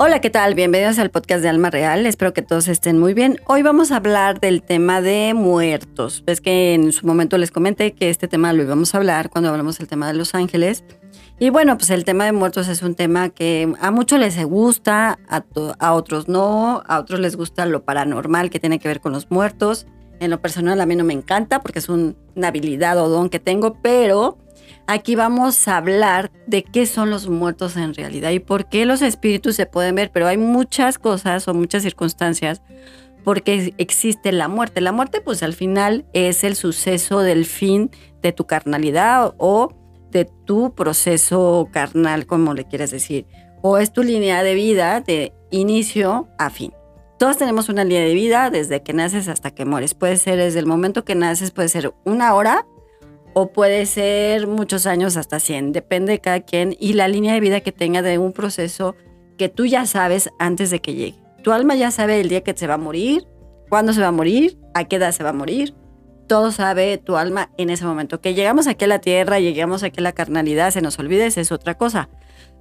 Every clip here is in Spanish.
Hola, ¿qué tal? Bienvenidos al podcast de Alma Real. Espero que todos estén muy bien. Hoy vamos a hablar del tema de muertos. Ves que en su momento les comenté que este tema lo íbamos a hablar cuando hablamos del tema de los ángeles. Y bueno, pues el tema de muertos es un tema que a muchos les gusta, a otros no, a otros les gusta lo paranormal que tiene que ver con los muertos. En lo personal a mí no me encanta porque es una habilidad o don que tengo, pero Aquí vamos a hablar de qué son los muertos en realidad y por qué los espíritus se pueden ver, pero hay muchas cosas o muchas circunstancias porque existe la muerte. La muerte pues al final es el suceso del fin de tu carnalidad o de tu proceso carnal, como le quieras decir, o es tu línea de vida de inicio a fin. Todos tenemos una línea de vida desde que naces hasta que mueres. Puede ser desde el momento que naces, puede ser una hora o puede ser muchos años hasta 100, depende de cada quien y la línea de vida que tenga de un proceso que tú ya sabes antes de que llegue. Tu alma ya sabe el día que se va a morir, cuándo se va a morir, a qué edad se va a morir. Todo sabe tu alma en ese momento. Que llegamos aquí a la tierra, llegamos aquí a la carnalidad, se nos olvide, es otra cosa.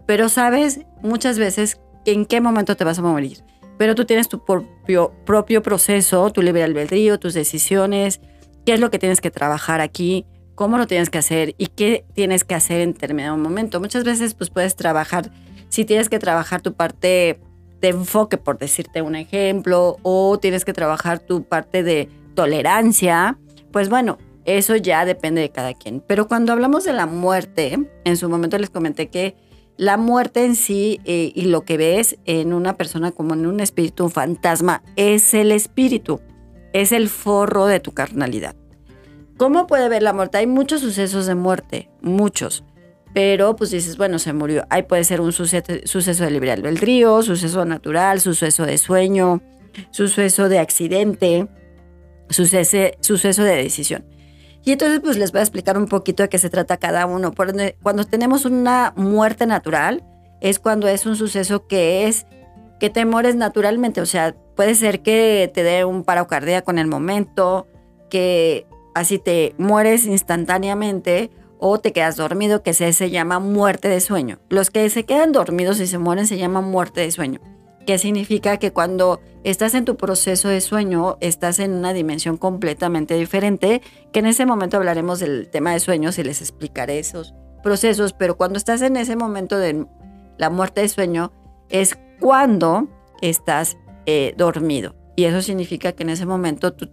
Pero sabes muchas veces en qué momento te vas a morir. Pero tú tienes tu propio, propio proceso, tu libre albedrío, tus decisiones, qué es lo que tienes que trabajar aquí cómo lo tienes que hacer y qué tienes que hacer en determinado momento. Muchas veces pues puedes trabajar, si tienes que trabajar tu parte de enfoque, por decirte un ejemplo, o tienes que trabajar tu parte de tolerancia, pues bueno, eso ya depende de cada quien. Pero cuando hablamos de la muerte, en su momento les comenté que la muerte en sí eh, y lo que ves en una persona como en un espíritu, un fantasma, es el espíritu, es el forro de tu carnalidad. ¿Cómo puede ver la muerte? Hay muchos sucesos de muerte, muchos. Pero pues dices, bueno, se murió. Ahí puede ser un suceso, de libre albedrío, suceso natural, suceso de sueño, suceso de accidente, suceso, suceso de decisión. Y entonces pues les voy a explicar un poquito de qué se trata cada uno. Cuando tenemos una muerte natural es cuando es un suceso que es que te mueres naturalmente. O sea, puede ser que te dé un paro cardíaco en el momento, que así te mueres instantáneamente o te quedas dormido, que se, se llama muerte de sueño. Los que se quedan dormidos y se mueren se llama muerte de sueño, que significa que cuando estás en tu proceso de sueño, estás en una dimensión completamente diferente, que en ese momento hablaremos del tema de sueños y les explicaré esos procesos, pero cuando estás en ese momento de la muerte de sueño, es cuando estás eh, dormido. Y eso significa que en ese momento tú,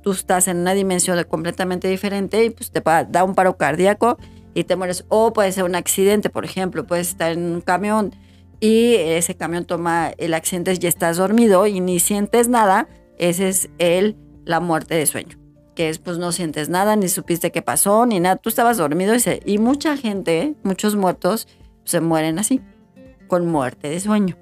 tú estás en una dimensión completamente diferente y pues te da un paro cardíaco y te mueres. O puede ser un accidente, por ejemplo, puedes estar en un camión y ese camión toma el accidente y estás dormido y ni sientes nada. Ese es el, la muerte de sueño, que es pues no sientes nada, ni supiste qué pasó, ni nada. Tú estabas dormido y, y mucha gente, muchos muertos, se mueren así, con muerte de sueño.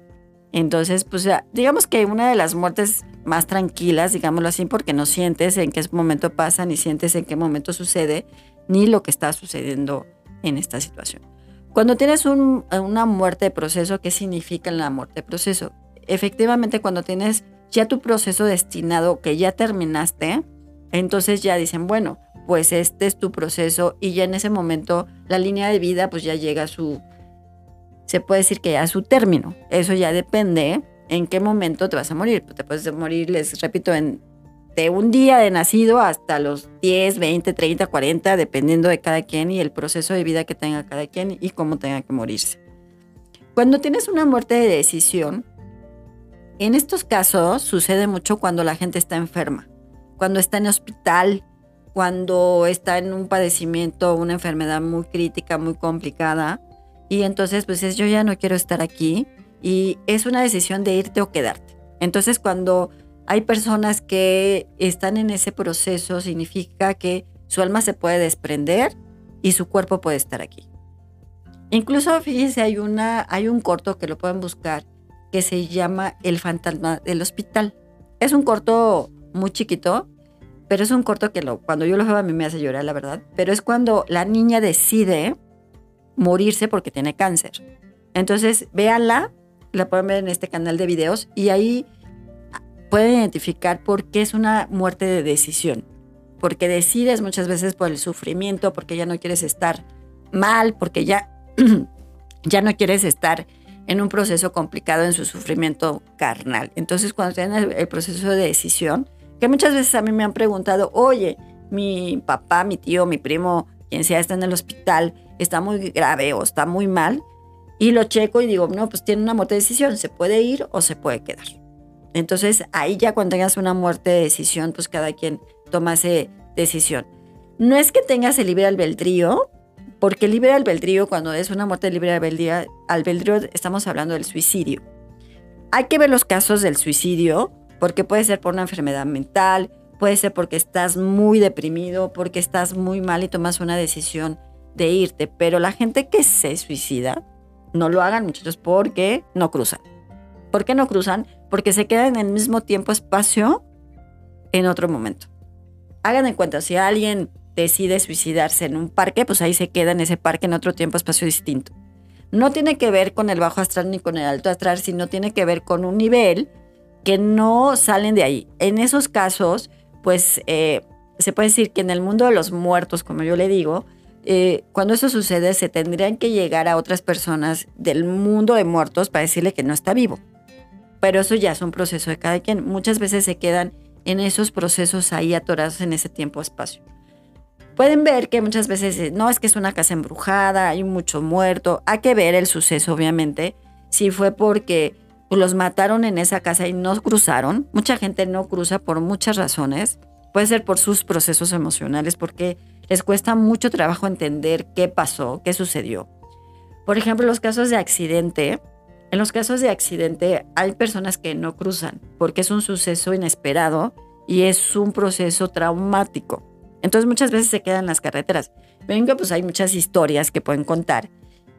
Entonces, pues digamos que una de las muertes más tranquilas, digámoslo así, porque no sientes en qué momento pasa, ni sientes en qué momento sucede, ni lo que está sucediendo en esta situación. Cuando tienes una muerte de proceso, ¿qué significa la muerte de proceso? Efectivamente, cuando tienes ya tu proceso destinado, que ya terminaste, entonces ya dicen, bueno, pues este es tu proceso y ya en ese momento la línea de vida pues ya llega a su, se puede decir que ya a su término. Eso ya depende en qué momento te vas a morir. Te puedes morir, les repito, de un día de nacido hasta los 10, 20, 30, 40, dependiendo de cada quien y el proceso de vida que tenga cada quien y cómo tenga que morirse. Cuando tienes una muerte de decisión, en estos casos sucede mucho cuando la gente está enferma, cuando está en hospital, cuando está en un padecimiento, una enfermedad muy crítica, muy complicada, y entonces pues es yo ya no quiero estar aquí, y es una decisión de irte o quedarte. Entonces cuando hay personas que están en ese proceso, significa que su alma se puede desprender y su cuerpo puede estar aquí. Incluso, fíjense, hay, una, hay un corto que lo pueden buscar que se llama El fantasma del hospital. Es un corto muy chiquito, pero es un corto que cuando yo lo veo a mí me hace llorar, la verdad. Pero es cuando la niña decide morirse porque tiene cáncer. Entonces, véanla, la pueden ver en este canal de videos y ahí pueden identificar por qué es una muerte de decisión. Porque decides muchas veces por el sufrimiento, porque ya no quieres estar mal, porque ya, ya no quieres estar en un proceso complicado en su sufrimiento carnal. Entonces, cuando tienen el, proceso de decisión, que muchas veces a mí me han preguntado, oye, mi papá, mi tío, mi primo, quien sea, está en el hospital, está muy grave o está muy mal, y lo checo y digo, no, pues tiene una muerte de decisión, se puede ir o se puede quedar. Entonces, ahí ya cuando tengas una muerte de decisión, pues cada quien toma esa decisión. No es que tengas el libre albedrío, porque libre albedrío, cuando es una muerte libre albedrío, albedrío, estamos hablando del suicidio. Hay que ver los casos del suicidio, porque puede ser por una enfermedad mental, puede ser porque estás muy deprimido, porque estás muy mal y tomas una decisión de irte. Pero la gente que se suicida, no lo hagan muchachos porque no cruzan. ¿Por qué no cruzan? Porque se quedan en el mismo tiempo, espacio, en otro momento. Hagan en cuenta, si alguien decide suicidarse en un parque, pues ahí se queda en ese parque en otro tiempo, espacio distinto. No tiene que ver con el bajo astral ni con el alto astral, sino tiene que ver con un nivel que no salen de ahí. En esos casos, pues eh, se puede decir que en el mundo de los muertos, como yo le digo, eh, cuando eso sucede, se tendrían que llegar a otras personas del mundo de muertos para decirle que no está vivo. Pero eso ya es un proceso de cada quien. Muchas veces se quedan en esos procesos ahí atorados en ese tiempo-espacio pueden ver que muchas veces eh, no es que es una casa embrujada, hay mucho muerto. Hay que ver el suceso, obviamente. Si fue porque los mataron en esa casa y no cruzaron. Mucha gente no cruza por muchas razones. Puede ser por sus procesos emocionales, porque les cuesta mucho trabajo entender qué pasó, qué sucedió. Por ejemplo, los casos de accidente. En los casos de accidente hay personas que no cruzan porque es un suceso inesperado y es un proceso traumático. Entonces muchas veces se quedan en las carreteras. Ven que pues hay muchas historias que pueden contar,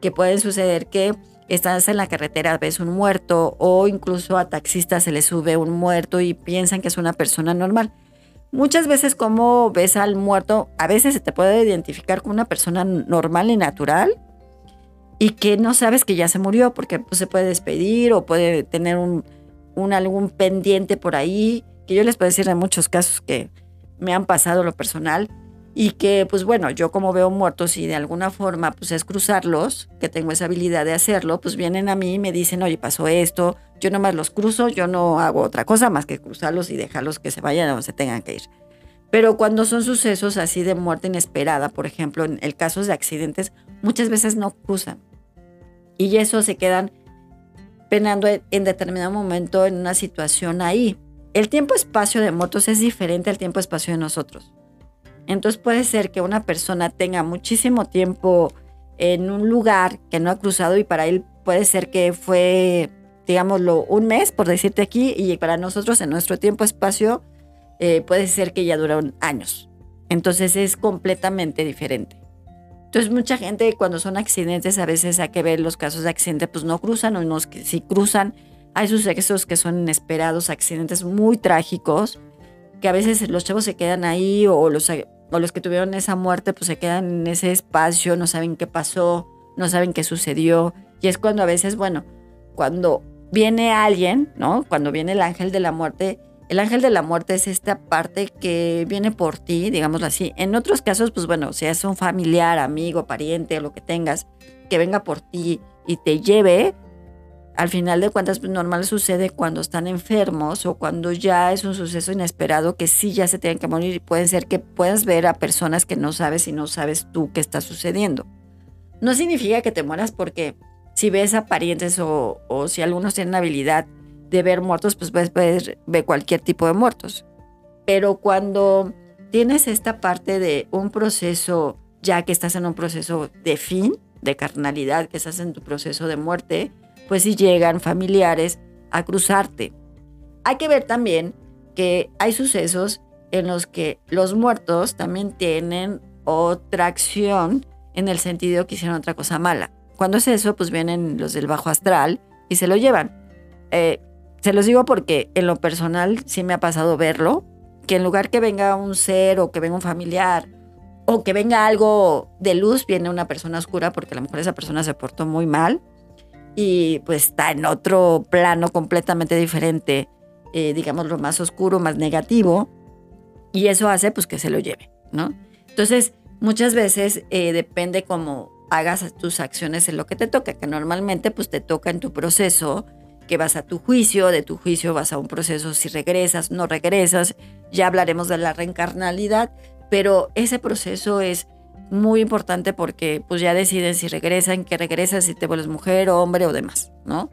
que pueden suceder que estás en la carretera, ves un muerto o incluso a taxistas se les sube un muerto y piensan que es una persona normal. Muchas veces como ves al muerto, a veces se te puede identificar como una persona normal y natural y que no sabes que ya se murió porque pues, se puede despedir o puede tener un, un, algún pendiente por ahí, que yo les puedo decir de muchos casos que me han pasado lo personal y que pues bueno, yo como veo muertos y de alguna forma pues es cruzarlos, que tengo esa habilidad de hacerlo, pues vienen a mí y me dicen, oye, pasó esto, yo nomás los cruzo, yo no hago otra cosa más que cruzarlos y dejarlos que se vayan donde se tengan que ir. Pero cuando son sucesos así de muerte inesperada, por ejemplo, en el caso de accidentes, muchas veces no cruzan. Y eso se quedan penando en determinado momento en una situación ahí el tiempo-espacio de motos es diferente al tiempo-espacio de nosotros. Entonces puede ser que una persona tenga muchísimo tiempo en un lugar que no ha cruzado y para él puede ser que fue, digámoslo, un mes, por decirte aquí, y para nosotros en nuestro tiempo-espacio eh, puede ser que ya duraron años. Entonces es completamente diferente. Entonces mucha gente cuando son accidentes a veces hay que ver los casos de accidente, pues no cruzan o no, si cruzan hay sucesos que son inesperados, accidentes muy trágicos, que a veces los chavos se quedan ahí o los, o los que tuvieron esa muerte pues se quedan en ese espacio, no saben qué pasó, no saben qué sucedió. Y es cuando a veces, bueno, cuando viene alguien, ¿no? Cuando viene el ángel de la muerte, el ángel de la muerte es esta parte que viene por ti, digámoslo así. En otros casos, pues bueno, si es un familiar, amigo, pariente, lo que tengas, que venga por ti y te lleve, al final de cuentas, pues normal sucede cuando están enfermos o cuando ya es un suceso inesperado que sí ya se tienen que morir y puede ser que puedas ver a personas que no sabes y no sabes tú qué está sucediendo. No significa que te mueras porque si ves a parientes o, si algunos tienen habilidad de ver muertos, pues puedes ver cualquier tipo de muertos. Pero cuando tienes esta parte de un proceso, ya que estás en un proceso de fin, de carnalidad, que estás en tu proceso de muerte, pues si llegan familiares a cruzarte. Hay que ver también que hay sucesos en los que los muertos también tienen otra acción en el sentido que hicieron otra cosa mala. Cuando es eso, pues vienen los del bajo astral y se lo llevan. Eh, se los digo porque en lo personal sí me ha pasado verlo, que en lugar que venga un ser o que venga un familiar o que venga algo de luz, viene una persona oscura porque a lo mejor esa persona se portó muy mal y pues está en otro plano completamente diferente, eh, digamos lo más oscuro, más negativo, y eso hace pues que se lo lleve, ¿no? Entonces, muchas veces eh, depende como hagas tus acciones en lo que te toca, que normalmente pues te toca en tu proceso, que vas a tu juicio, de tu juicio vas a un proceso si regresas, no regresas, ya hablaremos de la reencarnalidad, pero ese proceso es muy importante porque pues ya deciden si regresan, que regresas, si te vuelves mujer o hombre o demás, ¿no?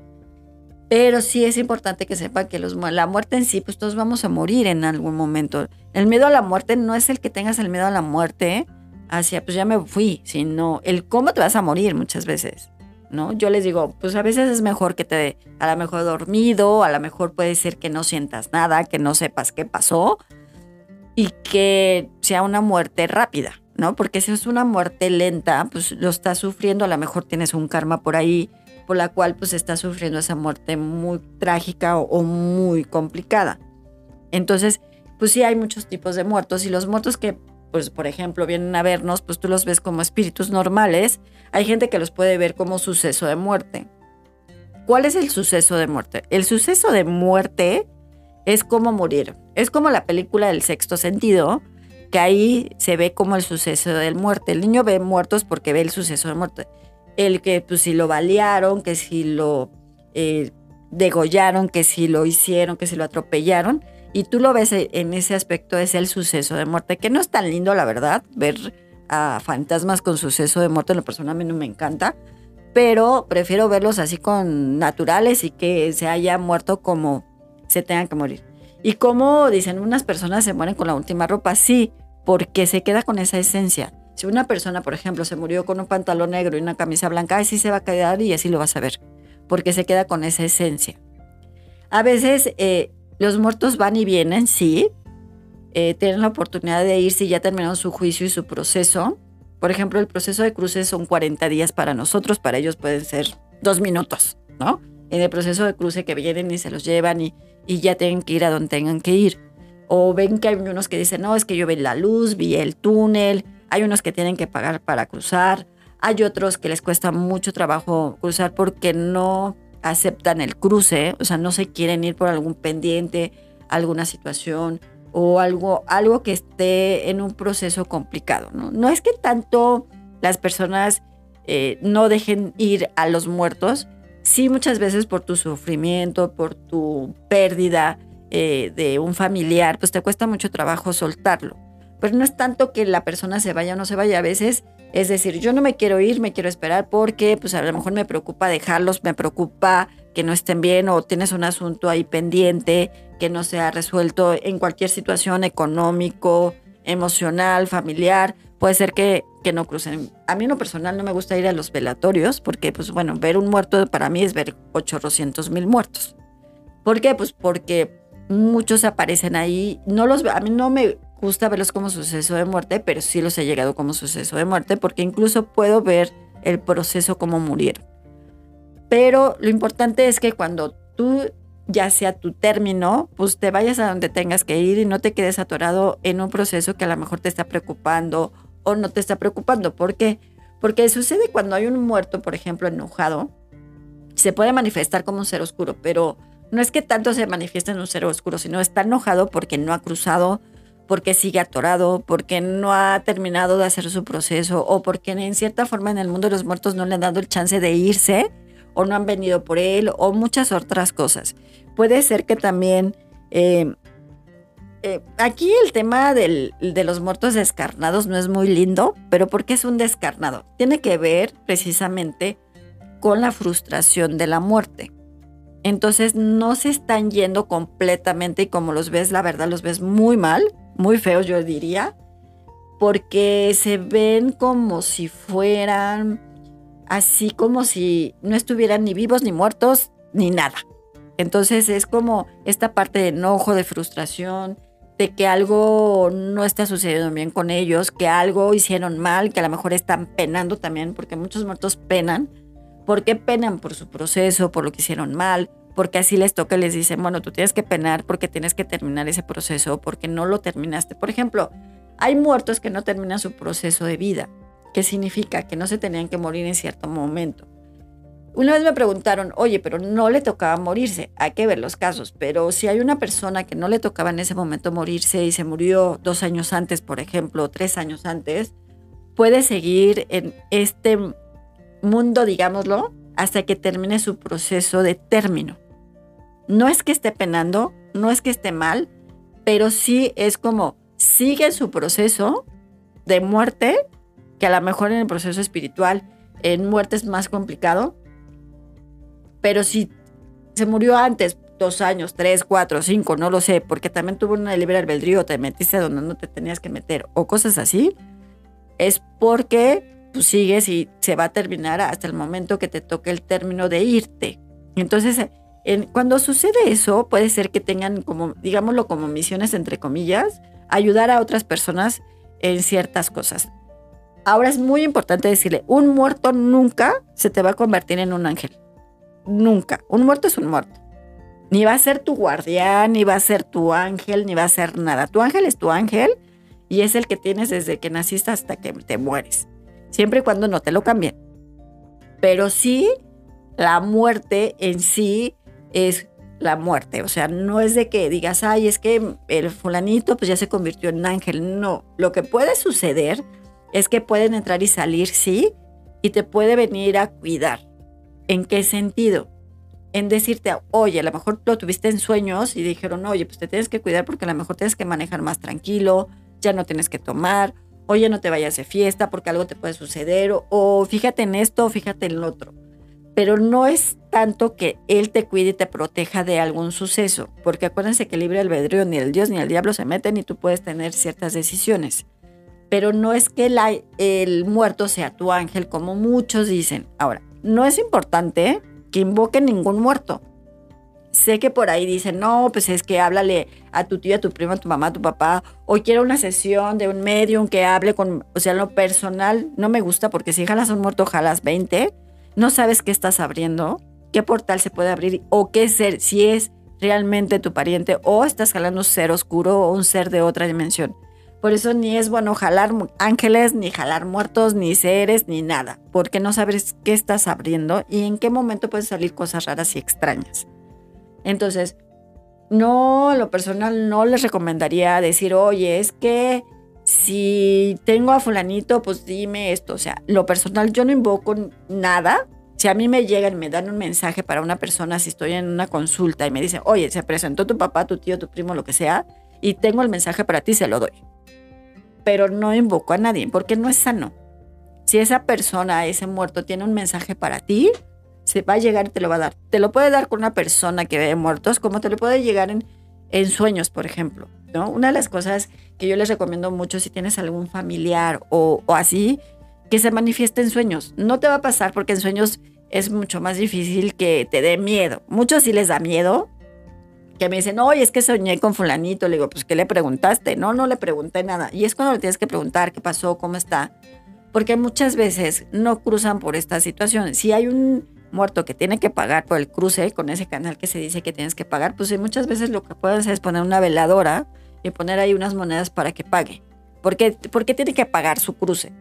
Pero sí es importante que sepan que los, la muerte en sí, pues todos vamos a morir en algún momento. El miedo a la muerte no es el que tengas el miedo a la muerte hacia, pues ya me fui, sino el cómo te vas a morir muchas veces, ¿no? Yo les digo, pues a veces es mejor que te, a lo mejor dormido, a lo mejor puede ser que no sientas nada, que no sepas qué pasó y que sea una muerte rápida, ¿no? Porque si es una muerte lenta, pues lo estás sufriendo, a lo mejor tienes un karma por ahí por la cual pues está sufriendo esa muerte muy trágica o, muy complicada. Entonces, pues sí hay muchos tipos de muertos y los muertos que pues por ejemplo vienen a vernos, pues tú los ves como espíritus normales, hay gente que los puede ver como suceso de muerte. ¿Cuál es el suceso de muerte? El suceso de muerte es como morir. Es como la película del sexto sentido, que ahí se ve como el suceso de muerte. El niño ve muertos porque ve el suceso de muerte el que pues si lo balearon, que si lo eh, degollaron, que si lo hicieron, que si lo atropellaron. Y tú lo ves en ese aspecto, es el suceso de muerte, que no es tan lindo, la verdad, ver a fantasmas con suceso de muerte, en la persona a mí no me encanta, pero prefiero verlos así con naturales y que se haya muerto como se tengan que morir. Y como dicen, unas personas se mueren con la última ropa, sí, porque se queda con esa esencia. Si una persona, por ejemplo, se murió con un pantalón negro y una camisa blanca, así se va a quedar y así lo vas a ver, porque se queda con esa esencia. A veces eh, los muertos van y vienen, sí, eh, tienen la oportunidad de ir si ya terminaron su juicio y su proceso. Por ejemplo, el proceso de cruces son 40 días para nosotros, para ellos pueden ser dos minutos, ¿no? En el proceso de cruce que vienen y se los llevan y, y ya tienen que ir a donde tengan que ir. O ven que hay unos que dicen, no, es que yo vi la luz, vi el túnel, hay unos que tienen que pagar para cruzar, hay otros que les cuesta mucho trabajo cruzar porque no aceptan el cruce, o sea, no se quieren ir por algún pendiente, alguna situación o algo, algo que esté en un proceso complicado. No, no es que tanto las personas eh, no dejen ir a los muertos, sí muchas veces por tu sufrimiento, por tu pérdida eh, de un familiar, pues te cuesta mucho trabajo soltarlo pero no es tanto que la persona se vaya o no se vaya. A veces es decir, yo no me quiero ir, me quiero esperar porque pues a lo mejor me preocupa dejarlos, me preocupa que no estén bien o tienes un asunto ahí pendiente que no se ha resuelto en cualquier situación económico, emocional, familiar. Puede ser que, que no crucen. A mí en lo personal no me gusta ir a los velatorios porque pues bueno, ver un muerto para mí es ver 800 mil muertos. ¿Por qué? Pues porque muchos aparecen ahí. No los, a mí no me gusta verlos como suceso de muerte, pero sí los he llegado como suceso de muerte porque incluso puedo ver el proceso como murieron. Pero lo importante es que cuando tú ya sea tu término, pues te vayas a donde tengas que ir y no te quedes atorado en un proceso que a lo mejor te está preocupando o no te está preocupando. ¿Por qué? Porque sucede cuando hay un muerto, por ejemplo, enojado, se puede manifestar como un ser oscuro, pero no es que tanto se manifieste en un ser oscuro, sino está enojado porque no ha cruzado porque sigue atorado, porque no ha terminado de hacer su proceso o porque en cierta forma en el mundo de los muertos no le han dado el chance de irse o no han venido por él o muchas otras cosas. Puede ser que también... Eh, eh, aquí el tema de los muertos descarnados no es muy lindo, pero ¿por qué es un descarnado? Tiene que ver precisamente con la frustración de la muerte. Entonces no se están yendo completamente y como los ves, la verdad los ves muy mal, muy feos yo diría, porque se ven como si fueran así como si no estuvieran ni vivos ni muertos ni nada. Entonces es como esta parte de enojo, de frustración, de que algo no está sucediendo bien con ellos, que algo hicieron mal, que a lo mejor están penando también, porque muchos muertos penan. ¿Por qué penan? Por su proceso, por lo que hicieron mal, porque así les toca y les dicen, bueno, tú tienes que penar porque tienes que terminar ese proceso, porque no lo terminaste. Por ejemplo, hay muertos que no terminan su proceso de vida. ¿Qué significa? Que no se tenían que morir en cierto momento. Una vez me preguntaron, oye, pero no le tocaba morirse. Hay que ver los casos, pero si hay una persona que no le tocaba en ese momento morirse y se murió dos años antes, por ejemplo, tres años antes, puede seguir en este mundo, digámoslo, hasta que termine su proceso de término. No es que esté penando, no es que esté mal, pero sí es como sigue su proceso de muerte, que a lo mejor en el proceso espiritual, en muerte es más complicado, pero si se murió antes, dos años, tres, cuatro, cinco, no lo sé, porque también tuvo una libre albedrío, te metiste donde no te tenías que meter o cosas así, es porque tú sigues y se va a terminar hasta el momento que te toque el término de irte. Entonces, cuando sucede eso, puede ser que tengan como, digámoslo, como misiones, entre comillas, ayudar a otras personas en ciertas cosas. Ahora es muy importante decirle, un muerto nunca se te va a convertir en un ángel. Nunca. Un muerto es un muerto. Ni va a ser tu guardián, ni va a ser tu ángel, ni va a ser nada. Tu ángel es tu ángel y es el que tienes desde que naciste hasta que te mueres. Siempre y cuando no te lo cambien. Pero sí, la muerte en sí es la muerte. O sea, no es de que digas, ay, es que el fulanito pues ya se convirtió en ángel. No, lo que puede suceder es que pueden entrar y salir, sí, y te puede venir a cuidar. ¿En qué sentido? En decirte, oye, a lo mejor lo tuviste en sueños y dijeron, oye, pues te tienes que cuidar porque a lo mejor tienes que manejar más tranquilo, ya no tienes que tomar, oye, no te vayas de fiesta porque algo te puede suceder, o, o fíjate en esto, o fíjate en lo otro pero no es tanto que Él te cuide y te proteja de algún suceso, porque acuérdense que libre albedrío ni el Dios ni el diablo se meten y tú puedes tener ciertas decisiones. Pero no es que el muerto sea tu ángel, como muchos dicen. Ahora, no es importante que invoque ningún muerto. Sé que por ahí dicen, no, pues es que háblale a tu tía, a tu prima, a tu mamá, a tu papá, o quiero una sesión de un medium que hable con, o sea, lo personal no me gusta porque si jalas un muerto, jalas 20 no sabes qué estás abriendo, qué portal se puede abrir o qué ser, si es realmente tu pariente o estás jalando un ser oscuro o un ser de otra dimensión. Por eso ni es bueno jalar ángeles, ni jalar muertos, ni seres, ni nada, porque no sabes qué estás abriendo y en qué momento pueden salir cosas raras y extrañas. Entonces, no, lo personal no les recomendaría decir, oye, es que si tengo a fulanito, pues dime esto. O sea, lo personal yo no invoco nada. Si a mí me llegan, me dan un mensaje para una persona, si estoy en una consulta y me dicen, oye, se presentó tu papá, tu tío, tu primo, lo que sea, y tengo el mensaje para ti, se lo doy. Pero no invoco a nadie, porque no es sano. Si esa persona, ese muerto, tiene un mensaje para ti, se va a llegar y te lo va a dar. Te lo puede dar con una persona que ve muertos, como te lo puede llegar en, en sueños, por ejemplo. ¿no? Una de las cosas que yo les recomiendo mucho si tienes algún familiar o, así, que se manifieste en sueños. No te va a pasar porque en sueños es mucho más difícil que te dé miedo. Muchos sí les da miedo, que me dicen, oye, es que soñé con fulanito. Le digo, pues, ¿qué le preguntaste? No, no le pregunté nada. Y es cuando le tienes que preguntar qué pasó, cómo está. Porque muchas veces no cruzan por esta situación. Si hay un muerto que tiene que pagar por el cruce con ese canal que se dice que tienes que pagar, pues muchas veces lo que puedes hacer es poner una veladora y poner ahí unas monedas para que pague. ¿Por qué, tiene que pagar su cruce?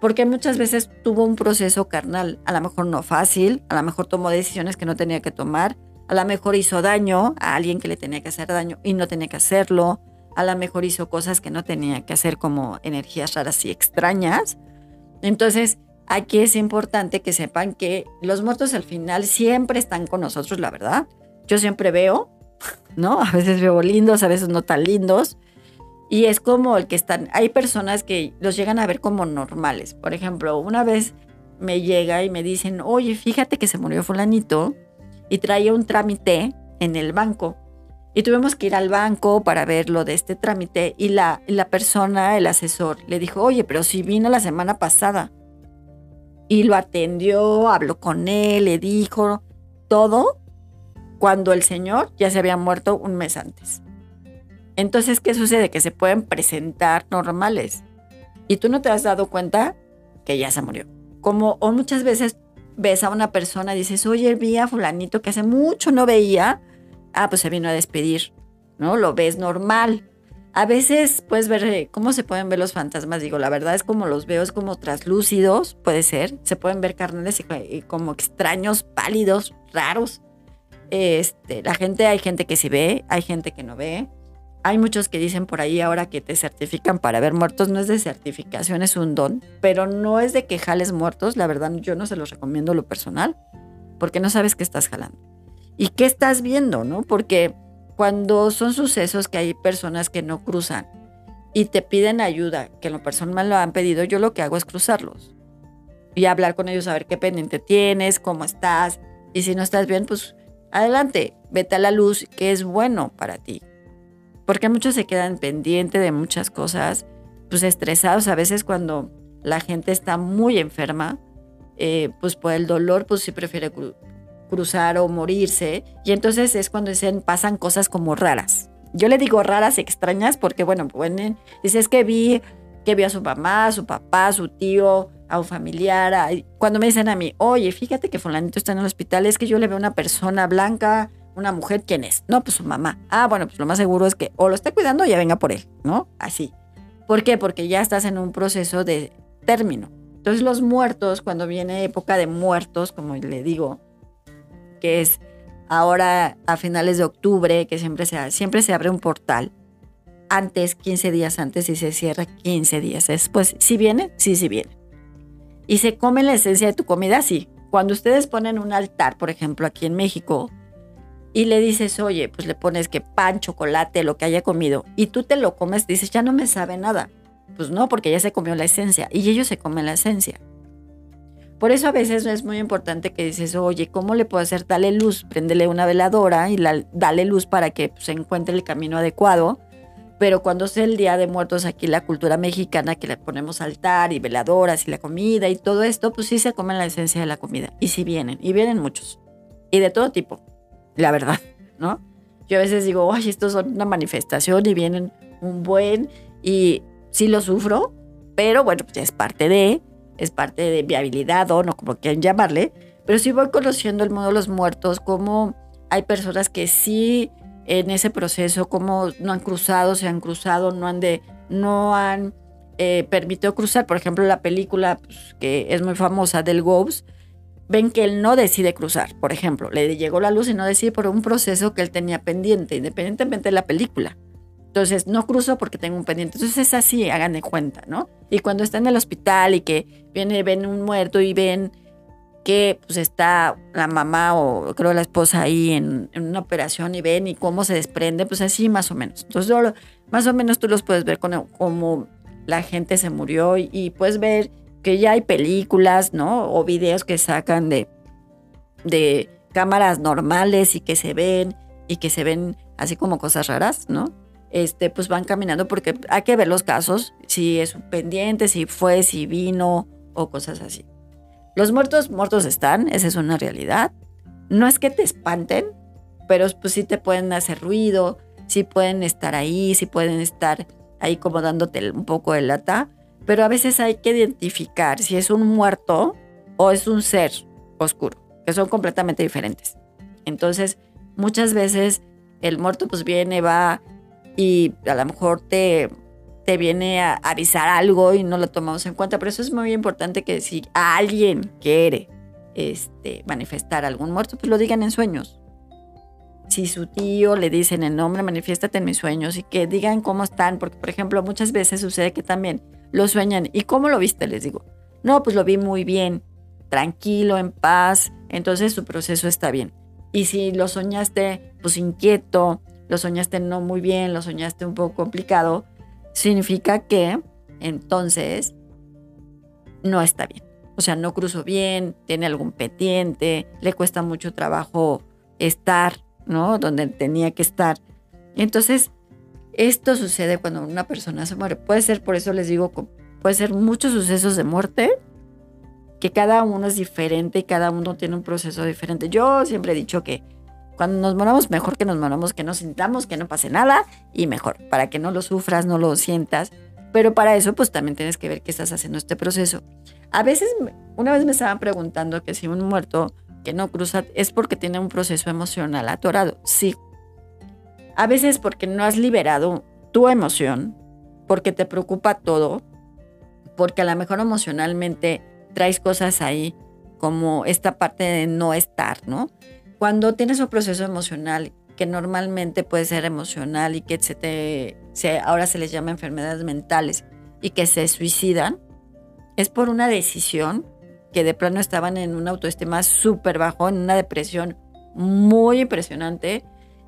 Porque muchas veces tuvo un proceso carnal, a lo mejor no fácil, a lo mejor tomó decisiones que no tenía que tomar, a lo mejor hizo daño a alguien que le tenía que hacer daño y no tenía que hacerlo, a lo mejor hizo cosas que no tenía que hacer como energías raras y extrañas. Entonces, aquí es importante que sepan que los muertos al final siempre están con nosotros, la verdad. Yo siempre veo ¿no? A veces veo lindos, a veces no tan lindos. Y es como el que están, hay personas que los llegan a ver como normales. Por ejemplo, una vez me llega y me dicen, oye, fíjate que se murió fulanito y traía un trámite en el banco. Y tuvimos que ir al banco para ver lo de este trámite y la, la persona, el asesor, le dijo, oye, pero si vino la semana pasada. Y lo atendió, habló con él, le dijo todo cuando el señor ya se había muerto un mes antes. Entonces, ¿qué sucede? Que se pueden presentar normales y tú no te has dado cuenta que ya se murió. Como o muchas veces ves a una persona y dices, oye, vi a fulanito que hace mucho no veía, ah, pues se vino a despedir, ¿no? Lo ves normal. A veces puedes ver eh, cómo se pueden ver los fantasmas. Digo, la verdad es como los veo, es como traslúcidos, puede ser. Se pueden ver carnales y como extraños, pálidos, raros. Este, la gente, hay gente que sí ve, hay gente que no ve. hay muchos que dicen por ahí ahora que te certifican para ver muertos, no es de certificación, es un don, pero no es de que jales muertos, la verdad yo no se los recomiendo lo personal, porque no sabes qué estás jalando. ¿Y qué estás viendo, no? Porque cuando son sucesos que hay personas que no cruzan y te piden ayuda, que en lo personal lo han pedido, yo lo que hago es cruzarlos y hablar con ellos, a ver qué pendiente tienes, cómo estás, y si no estás bien, pues adelante, vete a la luz, que es bueno para ti. Porque muchos se quedan pendientes de muchas cosas, pues estresados a veces cuando la gente está muy enferma, eh, pues por el dolor, pues sí prefiere cruzar o morirse. Y entonces es cuando dicen, pasan cosas como raras. Yo le digo raras, extrañas, porque bueno, bueno dices que vi que vio a su mamá, a su papá, a su tío, a un familiar. cuando me dicen a mí, oye, fíjate que fulanito está en el hospital, es que yo le veo una persona blanca, una mujer, ¿quién es? No, pues su mamá. Ah, bueno, pues lo más seguro es que o lo está cuidando o ya venga por él, ¿no? Así. ¿Por qué? Porque ya estás en un proceso de término. Entonces los muertos, cuando viene época de muertos, como le digo, que es ahora a finales de octubre, que siempre se, siempre se abre un portal, antes, 15 días antes, y se cierra 15 días después. Si viene, sí, sí viene. Y se come la esencia de tu comida, sí. Cuando ustedes ponen un altar, por ejemplo, aquí en México, y le dices, oye, pues le pones que pan, chocolate, lo que haya comido, y tú te lo comes, dices, ya no me sabe nada. Pues no, porque ya se comió la esencia, y ellos se comen la esencia. Por eso a veces es muy importante que dices, oye, ¿cómo le puedo hacer? Dale luz, préndele una veladora y dale luz para que pues, se encuentre el camino adecuado pero cuando es el Día de Muertos aquí, la cultura mexicana, que le ponemos altar y veladoras y la comida y todo esto, pues sí se comen la esencia de la comida. Y sí vienen, y vienen muchos. Y de todo tipo, la verdad, ¿no? Yo a veces digo, ay, estos son una manifestación y vienen un buen, y sí lo sufro, pero bueno, pues es parte de, es parte de mi habilidad o no, como quieran llamarle, pero sí voy conociendo el mundo de los muertos, como hay personas que sí en ese proceso, cómo no han cruzado, se han cruzado, no han, de, no han eh, permitido cruzar. Por ejemplo, la película pues, que es muy famosa del Ghost, ven que él no decide cruzar, por ejemplo, le llegó la luz y no decide por un proceso que él tenía pendiente, independientemente de la película. Entonces, no cruzo porque tengo un pendiente. Entonces, es así, hagan de cuenta, ¿no? Y cuando está en el hospital y que viene, ven un muerto y ven que pues está la mamá o creo la esposa ahí en, una operación y ven y cómo se desprende, pues así más o menos. Entonces, más o menos tú los puedes ver con cómo la gente se murió y, puedes ver que ya hay películas, ¿no? O videos que sacan de, de cámaras normales y que se ven y que se ven así como cosas raras, ¿no? Este, pues van caminando porque hay que ver los casos, si es un pendiente, si fue, si vino o cosas así. Los muertos, muertos están, esa es una realidad. No es que te espanten, pero pues sí te pueden hacer ruido, sí pueden estar ahí, sí pueden estar ahí como dándote un poco de lata, pero a veces hay que identificar si es un muerto o es un ser oscuro, que son completamente diferentes. Entonces, muchas veces el muerto pues viene, va y a lo mejor te te viene a avisar algo y no lo tomamos en cuenta. Pero eso es muy importante que si alguien quiere este, manifestar algún muerto, pues lo digan en sueños. Si su tío le dicen el nombre, manifiéstate en mis sueños y que digan cómo están, porque por ejemplo muchas veces sucede que también lo sueñan. ¿Y cómo lo viste? Les digo. No, pues lo vi muy bien, tranquilo, en paz, entonces su proceso está bien. Y si lo soñaste pues inquieto, lo soñaste no muy bien, lo soñaste un poco complicado, significa que entonces no está bien. O sea, no cruzó bien, tiene algún pendiente, le cuesta mucho trabajo estar, ¿no? Donde tenía que estar. Entonces, esto sucede cuando una persona se muere. Puede ser, por eso les digo, puede ser muchos sucesos de muerte, que cada uno es diferente y cada uno tiene un proceso diferente. Yo siempre he dicho que cuando nos moramos, mejor que nos moramos, que no sintamos, que no pase nada y mejor, para que no lo sufras, no lo sientas. Pero para eso, pues también tienes que ver qué estás haciendo este proceso. A veces, una vez me estaban preguntando que si un muerto que no cruza es porque tiene un proceso emocional atorado. Sí. A veces porque no has liberado tu emoción, porque te preocupa todo, porque a lo mejor emocionalmente traes cosas ahí como esta parte de no estar, ¿no? Cuando tienes un proceso emocional que normalmente puede ser emocional y que se te, se, ahora se les llama enfermedades mentales y que se suicidan, es por una decisión que de plano estaban en una autoestima súper bajo, en una depresión muy impresionante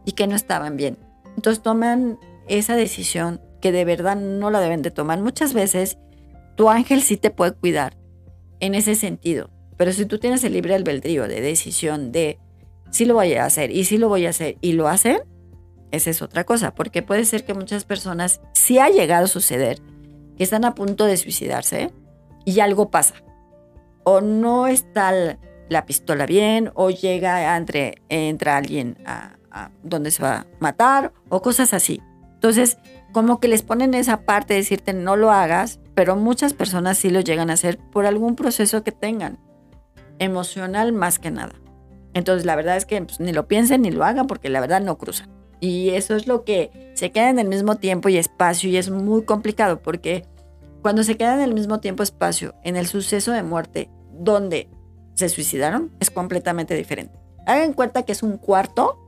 y que no estaban bien. Entonces toman esa decisión que de verdad no la deben de tomar. Muchas veces tu ángel sí te puede cuidar en ese sentido, pero si tú tienes el libre albedrío de decisión de si lo voy a hacer y si lo voy a hacer y lo hacen, esa es otra cosa, porque puede ser que muchas personas, si ha llegado a suceder, que están a punto de suicidarse y algo pasa. O no está la pistola bien, o llega, entre, entra alguien a, donde se va a matar, o cosas así. Entonces, como que les ponen esa parte de decirte no lo hagas, pero muchas personas sí lo llegan a hacer por algún proceso que tengan, emocional más que nada. Entonces, la verdad es que pues, ni lo piensen ni lo hagan porque la verdad no cruzan. Y eso es lo que se queda en el mismo tiempo y espacio y es muy complicado porque cuando se queda en el mismo tiempo espacio en el suceso de muerte donde se suicidaron es completamente diferente. Hagan cuenta que es un cuarto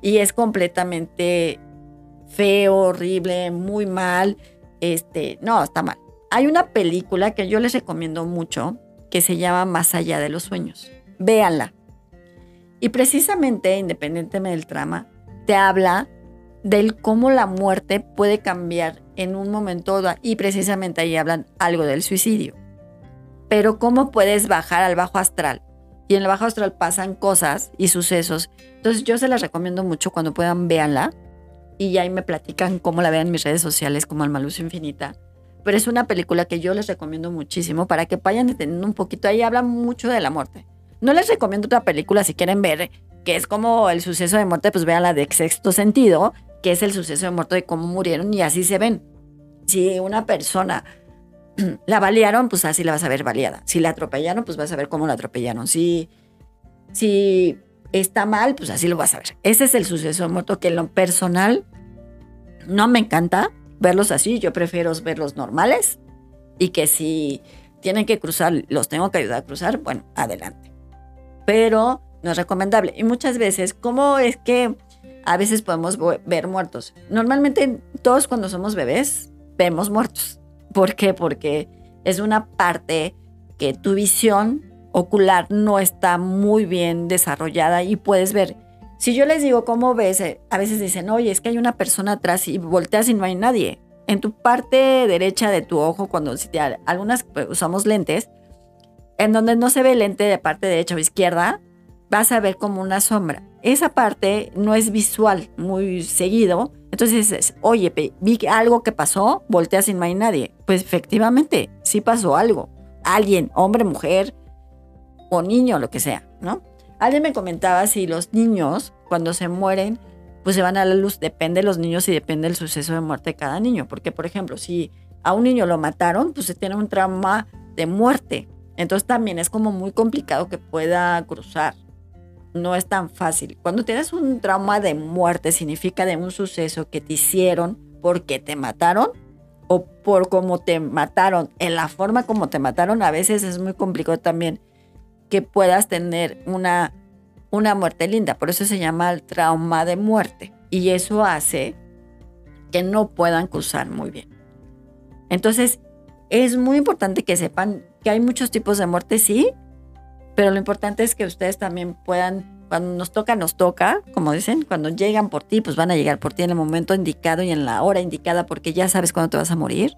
y es completamente feo, horrible, muy mal. Este, no, está mal. Hay una película que yo les recomiendo mucho que se llama Más allá de los sueños véanla. Y precisamente, independientemente del trama, te habla del cómo la muerte puede cambiar en un momento y precisamente ahí hablan algo del suicidio. Pero cómo puedes bajar al bajo astral. Y en el bajo astral pasan cosas y sucesos. Entonces yo se las recomiendo mucho cuando puedan véanla. Y ahí me platican cómo la vean en mis redes sociales como Almaluz Infinita. Pero es una película que yo les recomiendo muchísimo para que vayan entendiendo un poquito. Ahí habla mucho de la muerte. No les recomiendo otra película si quieren ver, que es como el suceso de muerte, pues vean la de Sexto Sentido, que es el suceso de muerte de cómo murieron y así se ven. Si una persona la balearon, pues así la vas a ver baleada. Si la atropellaron, pues vas a ver cómo la atropellaron. Si, si está mal, pues así lo vas a ver. Ese es el suceso de muerte que en lo personal no me encanta verlos así. Yo prefiero verlos normales y que si tienen que cruzar, los tengo que ayudar a cruzar, bueno, adelante pero no es recomendable. Y muchas veces, ¿cómo es que a veces podemos ver muertos? Normalmente todos cuando somos bebés vemos muertos. ¿Por qué? Porque es una parte que tu visión ocular no está muy bien desarrollada y puedes ver. Si yo les digo cómo ves, eh, a veces dicen, oye, es que hay una persona atrás y volteas y no hay nadie. En tu parte derecha de tu ojo, cuando si algunas pues, usamos lentes, en donde no se ve el lente de parte derecha o izquierda, vas a ver como una sombra. Esa parte no es visual muy seguido. Entonces dices, oye, vi algo que pasó, volteas y no hay nadie. Pues efectivamente, sí pasó algo. Alguien, hombre, mujer o niño, lo que sea, ¿no? Alguien me comentaba si los niños, cuando se mueren, pues se van a la luz. Depende de los niños y depende del suceso de muerte de cada niño. Porque, por ejemplo, si a un niño lo mataron, pues se tiene un trauma de muerte. Entonces también es como muy complicado que pueda cruzar. No es tan fácil. Cuando tienes un trauma de muerte, significa de un suceso que te hicieron porque te mataron o por cómo te mataron, en la forma como te mataron, a veces es muy complicado también que puedas tener una, una muerte linda. Por eso se llama el trauma de muerte. Y eso hace que no puedan cruzar muy bien. Entonces, es muy importante que sepan que hay muchos tipos de muerte, sí, pero lo importante es que ustedes también puedan, cuando nos toca, nos toca, como dicen, cuando llegan por ti, pues van a llegar por ti en el momento indicado y en la hora indicada porque ya sabes cuándo te vas a morir.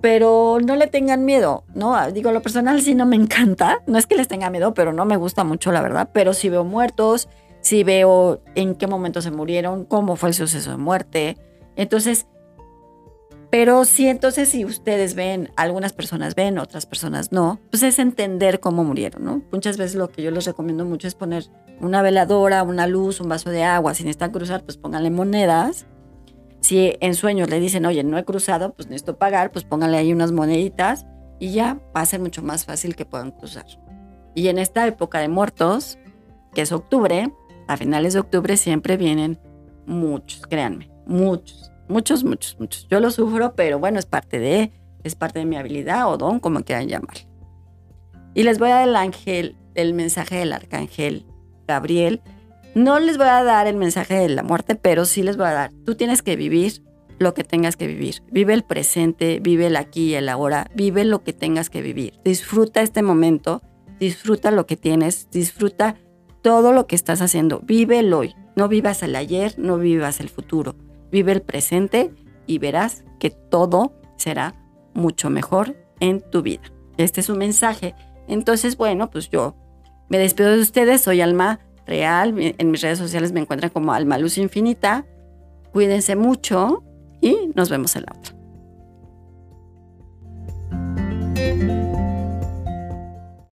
Pero no le tengan miedo, ¿no? Digo, lo personal sí no me encanta, no es que les tenga miedo, pero no me gusta mucho, la verdad, pero si veo muertos, si veo en qué momento se murieron, cómo fue el suceso de muerte. Entonces, pero sí, entonces si ustedes ven, algunas personas ven, otras personas no, pues es entender cómo murieron, ¿no? Muchas veces lo que yo les recomiendo mucho es poner una veladora, una luz, un vaso de agua. Si necesitan cruzar, pues pónganle monedas. Si en sueños le dicen, oye, no he cruzado, pues necesito pagar, pues pónganle ahí unas moneditas y ya va a ser mucho más fácil que puedan cruzar. Y en esta época de muertos, que es octubre, a finales de octubre siempre vienen muchos, créanme, muchos. Muchos, muchos, muchos. Yo lo sufro, pero bueno, es parte de, es parte de mi habilidad o don, como quieran llamar. Y les voy a dar el ángel, el mensaje del arcángel Gabriel, No les voy a dar el mensaje de la muerte, pero sí les voy a dar, tú tienes que vivir lo que tengas que vivir. Vive el presente, vive el aquí y el ahora, vive lo que tengas que vivir. Disfruta este momento, disfruta lo que tienes, disfruta todo lo que estás haciendo. Vive el hoy, no vivas el ayer, no vivas el futuro. Vive el presente y verás que todo será mucho mejor en tu vida. Este es un mensaje. Entonces, bueno, pues yo me despido de ustedes. Soy Alma Real. En mis redes sociales me encuentran como Alma Luz Infinita. Cuídense mucho y nos vemos en la otra.